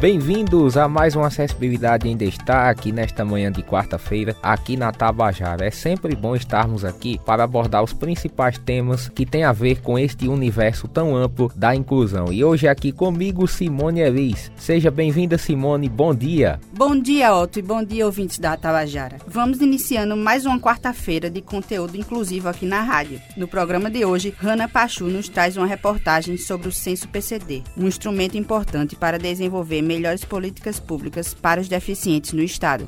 Bem-vindos a mais uma Acessibilidade em Destaque nesta manhã de quarta-feira aqui na Tabajara. É sempre bom estarmos aqui para abordar os principais temas que têm a ver com este universo tão amplo da inclusão. E hoje aqui comigo Simone Elis. Seja bem-vinda Simone, bom dia. Bom dia Otto e bom dia ouvintes da Tabajara. Vamos iniciando mais uma quarta-feira de conteúdo inclusivo aqui na rádio. No programa de hoje, Rana Pachu nos traz uma reportagem sobre o Censo PCD, um instrumento importante para desenvolver melhores políticas públicas para os deficientes no Estado.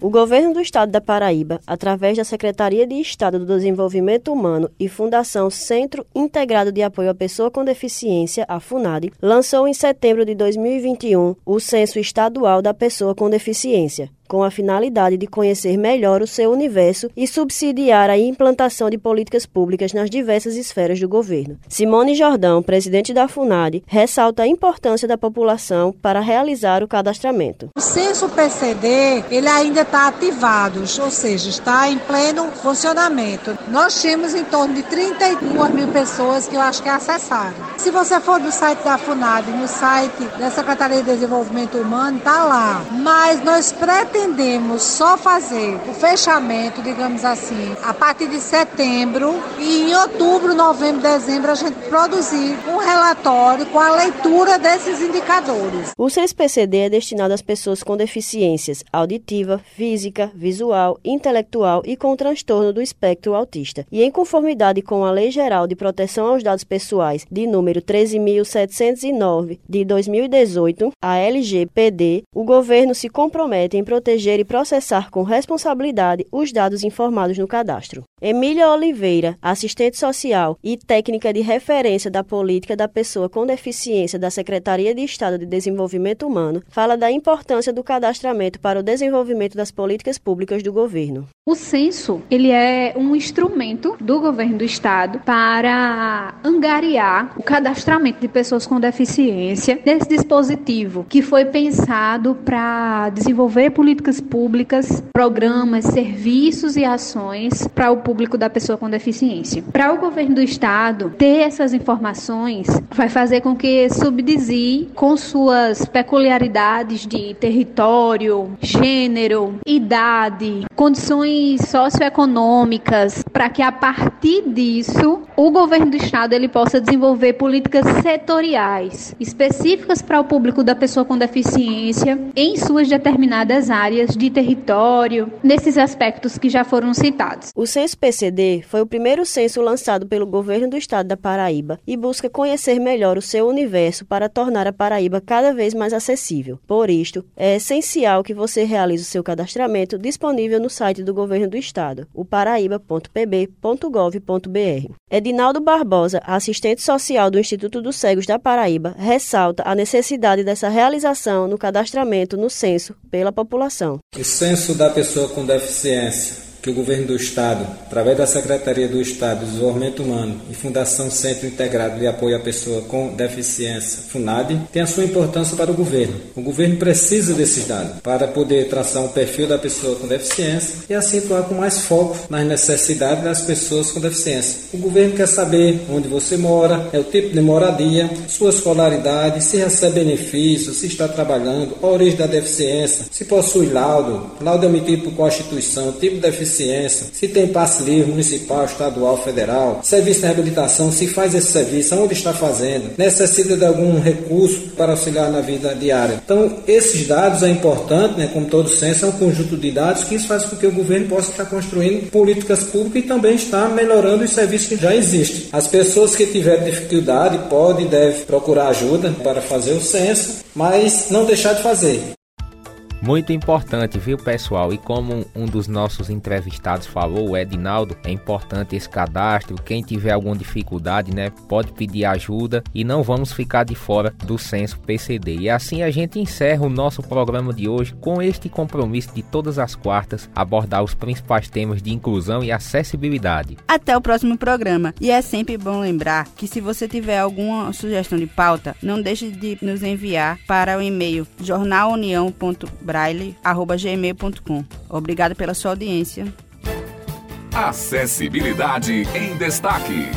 O governo do estado da Paraíba, através da Secretaria de Estado do Desenvolvimento Humano e Fundação Centro Integrado de Apoio à Pessoa com Deficiência, a FUNAD, lançou em setembro de 2021 o Censo Estadual da Pessoa com Deficiência, com a finalidade de conhecer melhor o seu universo e subsidiar a implantação de políticas públicas nas diversas esferas do governo. Simone Jordão, presidente da FUNAD, ressalta a importância da população para realizar o cadastramento. O censo PCD, ele ainda está ativado, ou seja, está em pleno funcionamento. Nós temos em torno de 32 mil pessoas que eu acho que acessaram. Se você for no site da FUNAD, no site da Secretaria de Desenvolvimento Humano, está lá. Mas nós pretendemos pretendemos só fazer o fechamento, digamos assim, a partir de setembro e em outubro, novembro, dezembro a gente produzir um relatório com a leitura desses indicadores. O CES-PCD é destinado às pessoas com deficiências auditiva, física, visual, intelectual e com transtorno do espectro autista. E em conformidade com a Lei Geral de Proteção aos Dados Pessoais de número 13.709 de 2018, a LGPD, o governo se compromete em proteger proteger e processar com responsabilidade os dados informados no cadastro. Emília Oliveira, assistente social e técnica de referência da política da pessoa com deficiência da Secretaria de Estado de Desenvolvimento Humano, fala da importância do cadastramento para o desenvolvimento das políticas públicas do governo. O censo, ele é um instrumento do governo do estado para angariar o cadastramento de pessoas com deficiência nesse dispositivo que foi pensado para desenvolver políticas públicas, programas, serviços e ações para o público da pessoa com deficiência. Para o governo do estado ter essas informações vai fazer com que subdizie com suas peculiaridades de território, gênero, idade, condições socioeconômicas, para que a partir disso o governo do estado ele possa desenvolver políticas setoriais específicas para o público da pessoa com deficiência em suas determinadas áreas de território, nesses aspectos que já foram citados. O censo PCD foi o primeiro censo lançado pelo governo do estado da Paraíba e busca conhecer melhor o seu universo para tornar a Paraíba cada vez mais acessível. Por isto, é essencial que você realize o seu cadastramento disponível no site do governo do estado, o paraíba.pb.gov.br. Edinaldo Barbosa, assistente social do Instituto dos Cegos da Paraíba, ressalta a necessidade dessa realização no cadastramento no censo pela população. O censo da pessoa com deficiência que o governo do Estado, através da Secretaria do Estado de Desenvolvimento Humano e Fundação Centro Integrado de Apoio à Pessoa com Deficiência, FUNAD, tem a sua importância para o governo. O governo precisa desses dados para poder traçar um perfil da pessoa com deficiência e assim atuar com mais foco nas necessidades das pessoas com deficiência. O governo quer saber onde você mora, é o tipo de moradia, sua escolaridade, se recebe benefícios, se está trabalhando, a origem da deficiência, se possui laudo, laudo emitido por Constituição, tipo de deficiência deficiência, se tem passe livre municipal, estadual, federal, serviço de reabilitação, se faz esse serviço, onde está fazendo, necessita de algum recurso para auxiliar na vida diária. Então, esses dados é importante, né, como todo censo, é um conjunto de dados que isso faz com que o governo possa estar construindo políticas públicas e também estar melhorando os serviços que já existem. As pessoas que tiverem dificuldade podem e devem procurar ajuda para fazer o censo, mas não deixar de fazer. Muito importante, viu, pessoal? E como um dos nossos entrevistados falou, o Edinaldo, é importante esse cadastro. Quem tiver alguma dificuldade, né, pode pedir ajuda e não vamos ficar de fora do censo PCD. E assim a gente encerra o nosso programa de hoje com este compromisso de todas as quartas abordar os principais temas de inclusão e acessibilidade. Até o próximo programa. E é sempre bom lembrar que se você tiver alguma sugestão de pauta, não deixe de nos enviar para o e-mail jornalunião.br braille.gmail.com. Obrigado pela sua audiência. Acessibilidade em Destaque.